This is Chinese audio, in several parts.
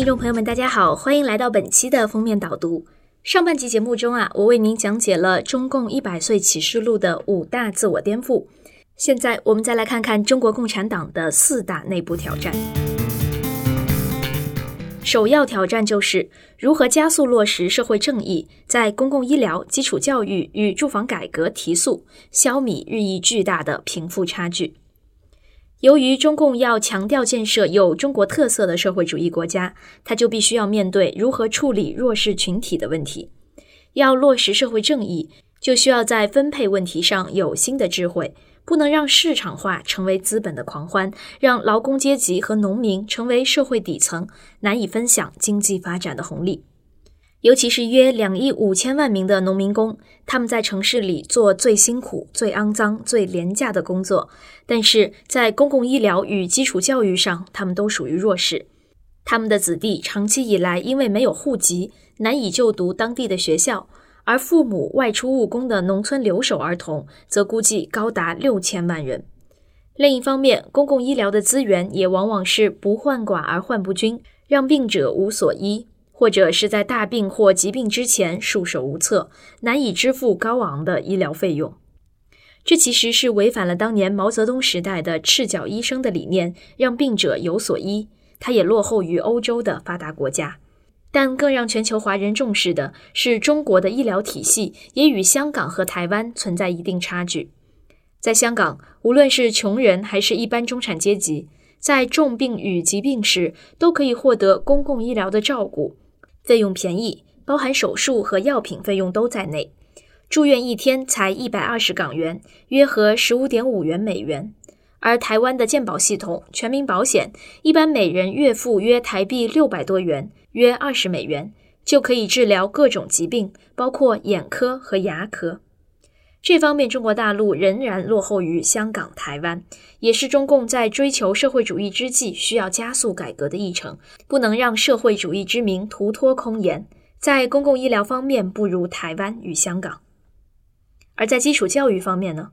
听众朋友们，大家好，欢迎来到本期的封面导读。上半集节目中啊，我为您讲解了中共一百岁启示录的五大自我颠覆。现在我们再来看看中国共产党的四大内部挑战。首要挑战就是如何加速落实社会正义，在公共医疗、基础教育与住房改革提速，消弭日益巨大的贫富差距。由于中共要强调建设有中国特色的社会主义国家，它就必须要面对如何处理弱势群体的问题。要落实社会正义，就需要在分配问题上有新的智慧，不能让市场化成为资本的狂欢，让劳工阶级和农民成为社会底层，难以分享经济发展的红利。尤其是约两亿五千万名的农民工，他们在城市里做最辛苦、最肮脏、最廉价的工作，但是在公共医疗与基础教育上，他们都属于弱势。他们的子弟长期以来因为没有户籍，难以就读当地的学校，而父母外出务工的农村留守儿童，则估计高达六千万人。另一方面，公共医疗的资源也往往是不患寡而患不均，让病者无所医。或者是在大病或疾病之前束手无策，难以支付高昂的医疗费用。这其实是违反了当年毛泽东时代的赤脚医生的理念，让病者有所医。它也落后于欧洲的发达国家。但更让全球华人重视的是，中国的医疗体系也与香港和台湾存在一定差距。在香港，无论是穷人还是一般中产阶级，在重病与疾病时都可以获得公共医疗的照顾。费用便宜，包含手术和药品费用都在内。住院一天才一百二十港元，约合十五点五元美元。而台湾的健保系统，全民保险一般每人月付约台币六百多元，约二十美元，就可以治疗各种疾病，包括眼科和牙科。这方面，中国大陆仍然落后于香港、台湾，也是中共在追求社会主义之际需要加速改革的议程。不能让社会主义之名徒托空言。在公共医疗方面，不如台湾与香港；而在基础教育方面呢？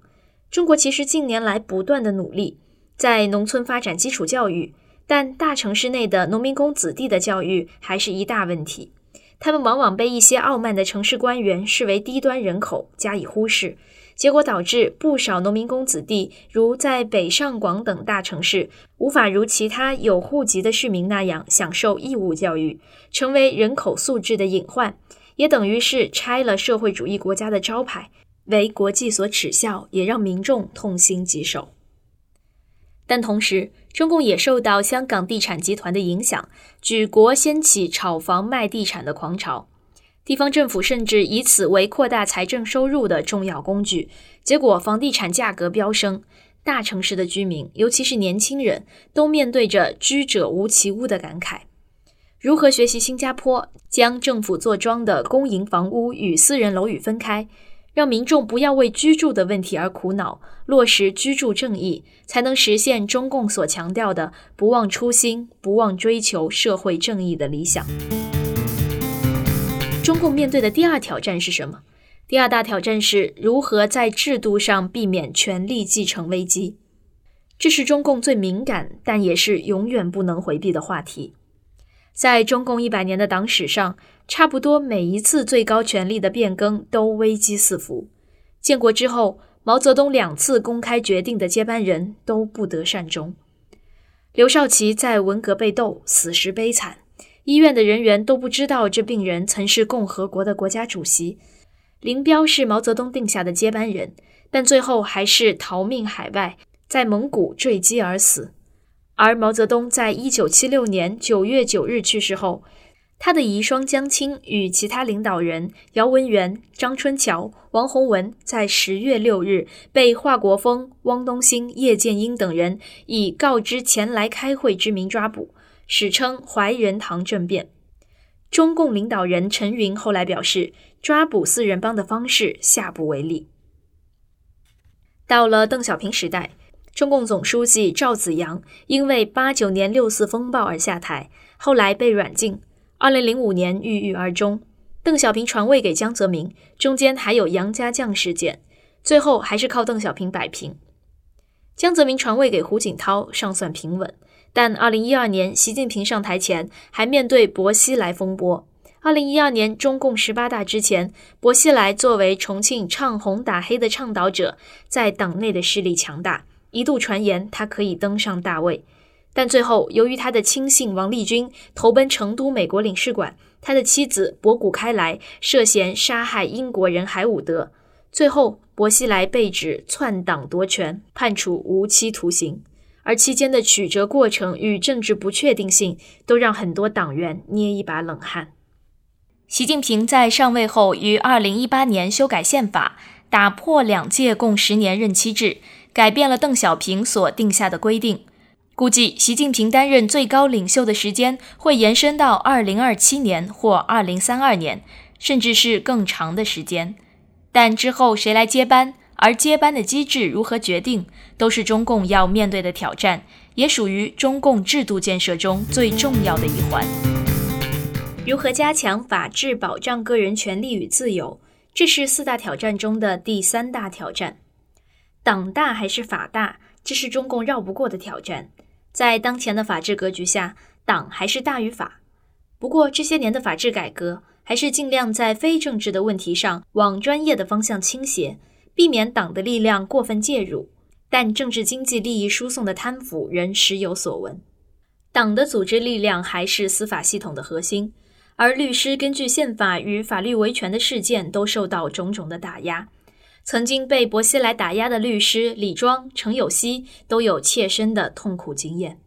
中国其实近年来不断的努力在农村发展基础教育，但大城市内的农民工子弟的教育还是一大问题。他们往往被一些傲慢的城市官员视为低端人口，加以忽视，结果导致不少农民工子弟，如在北上广等大城市，无法如其他有户籍的市民那样享受义务教育，成为人口素质的隐患，也等于是拆了社会主义国家的招牌，为国际所耻笑，也让民众痛心疾首。但同时，中共也受到香港地产集团的影响，举国掀起炒房卖地产的狂潮，地方政府甚至以此为扩大财政收入的重要工具。结果，房地产价格飙升，大城市的居民，尤其是年轻人，都面对着“居者无其屋”的感慨。如何学习新加坡，将政府坐庄的公营房屋与私人楼宇分开？让民众不要为居住的问题而苦恼，落实居住正义，才能实现中共所强调的不忘初心、不忘追求社会正义的理想。中共面对的第二挑战是什么？第二大挑战是如何在制度上避免权力继承危机。这是中共最敏感，但也是永远不能回避的话题。在中共一百年的党史上，差不多每一次最高权力的变更都危机四伏。建国之后，毛泽东两次公开决定的接班人都不得善终。刘少奇在文革被斗，死时悲惨，医院的人员都不知道这病人曾是共和国的国家主席。林彪是毛泽东定下的接班人，但最后还是逃命海外，在蒙古坠机而死。而毛泽东在一九七六年九月九日去世后，他的遗孀江青与其他领导人姚文元、张春桥、王洪文在十月六日被华国锋、汪东兴、叶剑英等人以告知前来开会之名抓捕，史称怀仁堂政变。中共领导人陈云后来表示，抓捕四人帮的方式下不为例。到了邓小平时代。中共总书记赵紫阳因为八九年六四风暴而下台，后来被软禁。二零零五年郁郁而终。邓小平传位给江泽民，中间还有杨家将事件，最后还是靠邓小平摆平。江泽民传位给胡锦涛，尚算平稳，但2012年习近平上台前还面对薄熙来风波。2012年中共十八大之前，薄熙来作为重庆唱红打黑的倡导者，在党内的势力强大，一度传言他可以登上大位。但最后，由于他的亲信王立军投奔成都美国领事馆，他的妻子博古开来涉嫌杀害英国人海伍德，最后薄熙来被指篡党夺权，判处无期徒刑。而期间的曲折过程与政治不确定性，都让很多党员捏一把冷汗。习近平在上位后，于二零一八年修改宪法，打破两届共十年任期制，改变了邓小平所定下的规定。估计习近平担任最高领袖的时间会延伸到二零二七年或二零三二年，甚至是更长的时间。但之后谁来接班？而接班的机制如何决定，都是中共要面对的挑战，也属于中共制度建设中最重要的一环。如何加强法治，保障个人权利与自由，这是四大挑战中的第三大挑战。党大还是法大，这是中共绕不过的挑战。在当前的法治格局下，党还是大于法。不过这些年的法治改革，还是尽量在非政治的问题上往专业的方向倾斜。避免党的力量过分介入，但政治经济利益输送的贪腐仍时有所闻。党的组织力量还是司法系统的核心，而律师根据宪法与法律维权的事件都受到种种的打压。曾经被薄熙来打压的律师李庄、程有希都有切身的痛苦经验。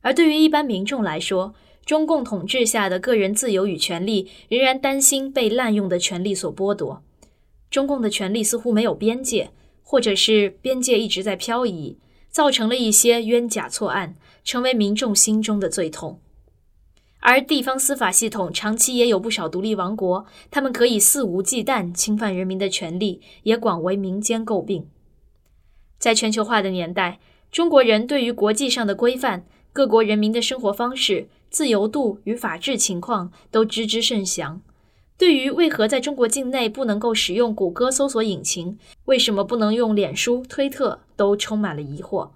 而对于一般民众来说，中共统治下的个人自由与权利仍然担心被滥用的权利所剥夺。中共的权力似乎没有边界，或者是边界一直在漂移，造成了一些冤假错案，成为民众心中的最痛。而地方司法系统长期也有不少独立王国，他们可以肆无忌惮侵犯人民的权利，也广为民间诟病。在全球化的年代，中国人对于国际上的规范、各国人民的生活方式、自由度与法治情况都知之甚详。对于为何在中国境内不能够使用谷歌搜索引擎，为什么不能用脸书、推特，都充满了疑惑。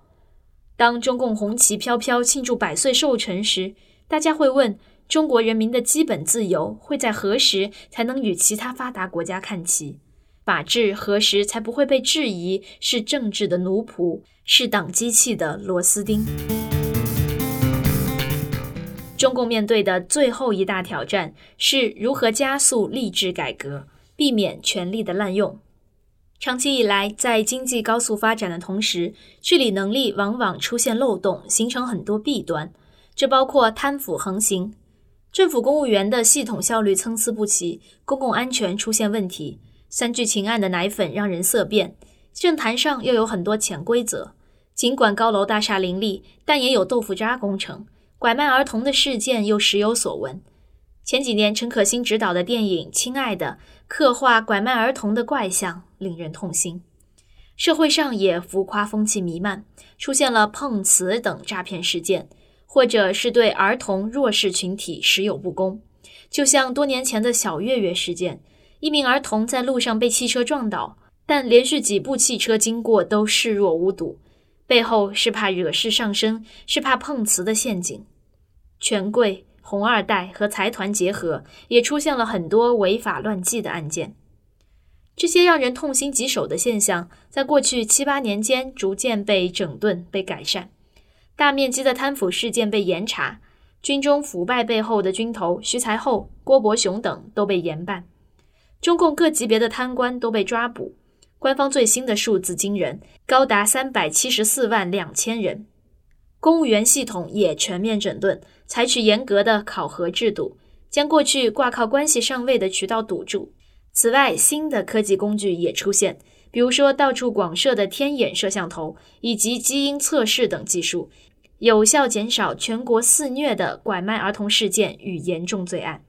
当中共红旗飘飘庆祝百岁寿辰时，大家会问：中国人民的基本自由会在何时才能与其他发达国家看齐？法治何时才不会被质疑是政治的奴仆，是党机器的螺丝钉？中共面对的最后一大挑战是如何加速吏治改革，避免权力的滥用。长期以来，在经济高速发展的同时，治理能力往往出现漏洞，形成很多弊端。这包括贪腐横行，政府公务员的系统效率参差不齐，公共安全出现问题，三聚氰胺的奶粉让人色变。政坛上又有很多潜规则，尽管高楼大厦林立，但也有豆腐渣工程。拐卖儿童的事件又时有所闻。前几年，陈可辛执导的电影《亲爱的》刻画拐卖儿童的怪象，令人痛心。社会上也浮夸风气弥漫，出现了碰瓷等诈骗事件，或者是对儿童弱势群体时有不公。就像多年前的小月月事件，一名儿童在路上被汽车撞倒，但连续几部汽车经过都视若无睹，背后是怕惹事上身，是怕碰瓷的陷阱。权贵、红二代和财团结合，也出现了很多违法乱纪的案件。这些让人痛心疾首的现象，在过去七八年间逐渐被整顿、被改善。大面积的贪腐事件被严查，军中腐败背后的军头徐才厚、郭伯雄等都被严办。中共各级别的贪官都被抓捕，官方最新的数字惊人，高达三百七十四万两千人。公务员系统也全面整顿。采取严格的考核制度，将过去挂靠关系上位的渠道堵住。此外，新的科技工具也出现，比如说到处广设的天眼摄像头以及基因测试等技术，有效减少全国肆虐的拐卖儿童事件与严重罪案。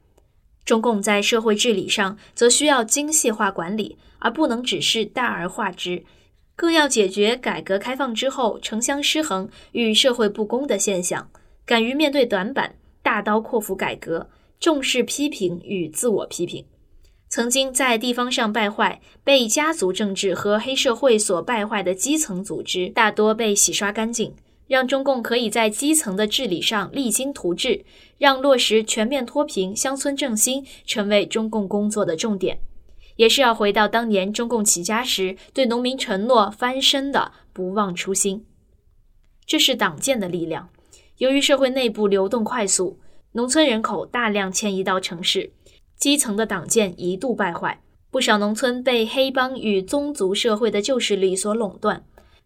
中共在社会治理上则需要精细化管理，而不能只是大而化之，更要解决改革开放之后城乡失衡与社会不公的现象。敢于面对短板，大刀阔斧改革，重视批评与自我批评。曾经在地方上败坏、被家族政治和黑社会所败坏的基层组织，大多被洗刷干净，让中共可以在基层的治理上励精图治，让落实全面脱贫、乡村振兴成为中共工作的重点，也是要回到当年中共起家时对农民承诺翻身的不忘初心。这是党建的力量。由于社会内部流动快速，农村人口大量迁移到城市，基层的党建一度败坏，不少农村被黑帮与宗族社会的旧势力所垄断。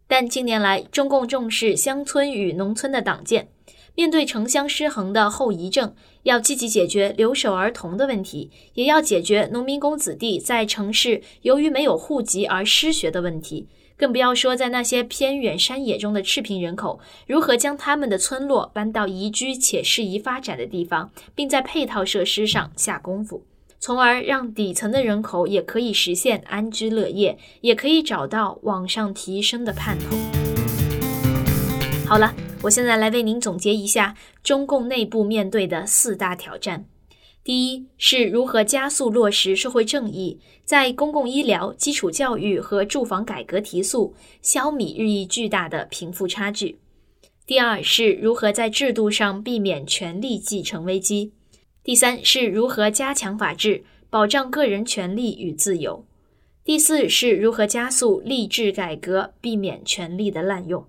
但近年来，中共重视乡村与农村的党建，面对城乡失衡的后遗症，要积极解决留守儿童的问题，也要解决农民工子弟在城市由于没有户籍而失学的问题。更不要说在那些偏远山野中的赤贫人口，如何将他们的村落搬到宜居且适宜发展的地方，并在配套设施上下功夫。从而让底层的人口也可以实现安居乐业，也可以找到往上提升的盼头。好了，我现在来为您总结一下中共内部面对的四大挑战：第一，是如何加速落实社会正义，在公共医疗、基础教育和住房改革提速，消弭日益巨大的贫富差距；第二，是如何在制度上避免权力继承危机。第三是如何加强法治，保障个人权利与自由；第四是如何加速吏治改革，避免权力的滥用。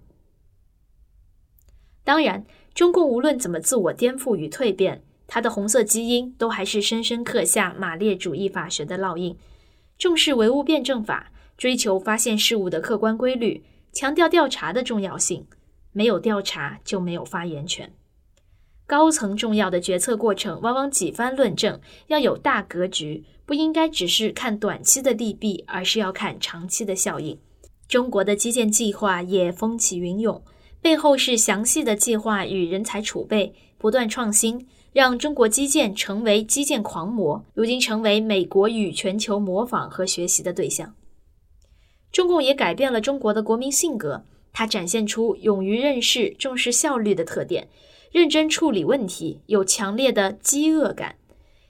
当然，中共无论怎么自我颠覆与蜕变，它的红色基因都还是深深刻下马列主义法学的烙印，重视唯物辩证法，追求发现事物的客观规律，强调调查的重要性，没有调查就没有发言权。高层重要的决策过程，往往几番论证，要有大格局，不应该只是看短期的利弊，而是要看长期的效应。中国的基建计划也风起云涌，背后是详细的计划与人才储备，不断创新，让中国基建成为基建狂魔，如今成为美国与全球模仿和学习的对象。中共也改变了中国的国民性格，它展现出勇于认识、重视效率的特点。认真处理问题，有强烈的饥饿感，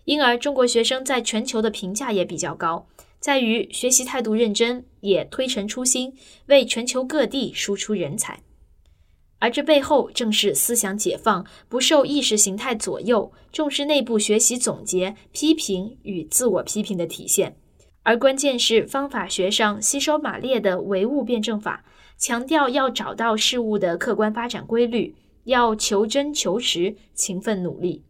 因而中国学生在全球的评价也比较高，在于学习态度认真，也推陈出新，为全球各地输出人才。而这背后正是思想解放，不受意识形态左右，重视内部学习总结、批评与自我批评的体现。而关键是方法学上吸收马列的唯物辩证法，强调要找到事物的客观发展规律。要求真求实，勤奋努力，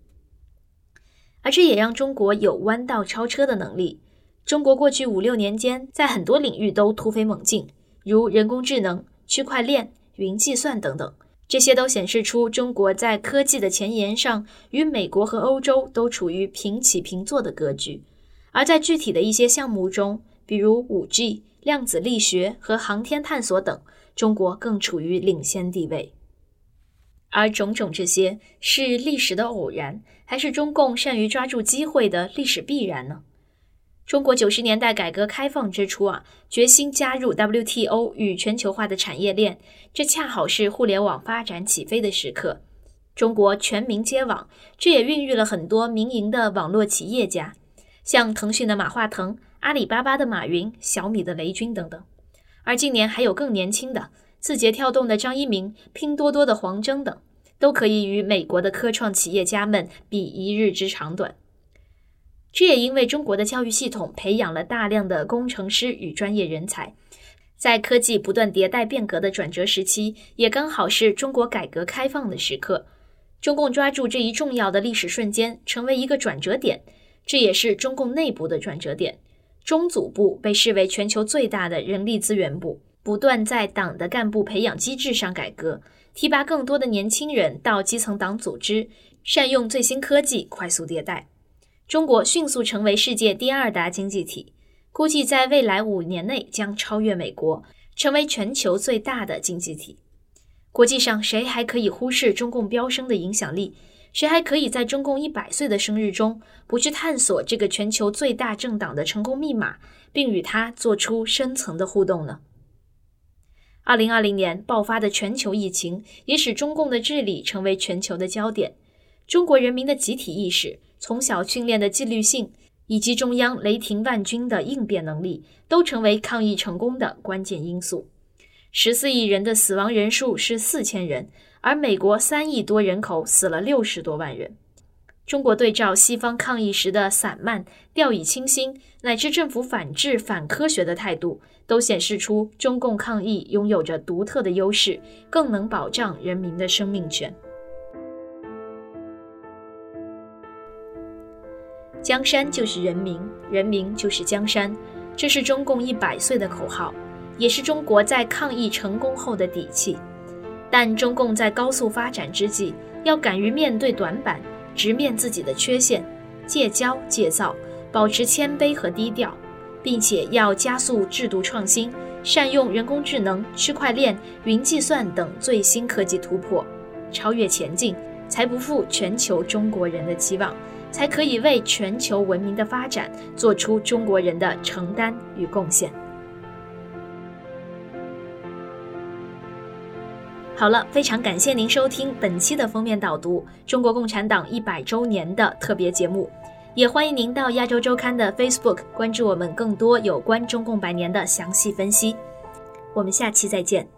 而这也让中国有弯道超车的能力。中国过去五六年间，在很多领域都突飞猛进，如人工智能、区块链、云计算等等，这些都显示出中国在科技的前沿上，与美国和欧洲都处于平起平坐的格局。而在具体的一些项目中，比如五 G、量子力学和航天探索等，中国更处于领先地位。而种种这些是历史的偶然，还是中共善于抓住机会的历史必然呢？中国九十年代改革开放之初啊，决心加入 WTO 与全球化的产业链，这恰好是互联网发展起飞的时刻。中国全民接网，这也孕育了很多民营的网络企业家，像腾讯的马化腾、阿里巴巴的马云、小米的雷军等等。而近年还有更年轻的。字节跳动的张一鸣、拼多多的黄峥等，都可以与美国的科创企业家们比一日之长短。这也因为中国的教育系统培养了大量的工程师与专业人才，在科技不断迭代变革的转折时期，也刚好是中国改革开放的时刻。中共抓住这一重要的历史瞬间，成为一个转折点，这也是中共内部的转折点。中组部被视为全球最大的人力资源部。不断在党的干部培养机制上改革，提拔更多的年轻人到基层党组织，善用最新科技，快速迭代。中国迅速成为世界第二大经济体，估计在未来五年内将超越美国，成为全球最大的经济体。国际上，谁还可以忽视中共飙升的影响力？谁还可以在中共一百岁的生日中，不去探索这个全球最大政党的成功密码，并与它做出深层的互动呢？二零二零年爆发的全球疫情，也使中共的治理成为全球的焦点。中国人民的集体意识、从小训练的纪律性，以及中央雷霆万钧的应变能力，都成为抗疫成功的关键因素。十四亿人的死亡人数是四千人，而美国三亿多人口死了六十多万人。中国对照西方抗议时的散漫、掉以轻心，乃至政府反制、反科学的态度，都显示出中共抗疫拥有着独特的优势，更能保障人民的生命权。江山就是人民，人民就是江山，这是中共一百岁的口号，也是中国在抗疫成功后的底气。但中共在高速发展之际，要敢于面对短板。直面自己的缺陷，戒骄戒躁，保持谦卑和低调，并且要加速制度创新，善用人工智能、区块链、云计算等最新科技突破，超越前进，才不负全球中国人的期望，才可以为全球文明的发展做出中国人的承担与贡献。好了，非常感谢您收听本期的封面导读——中国共产党一百周年的特别节目。也欢迎您到亚洲周刊的 Facebook 关注我们更多有关中共百年的详细分析。我们下期再见。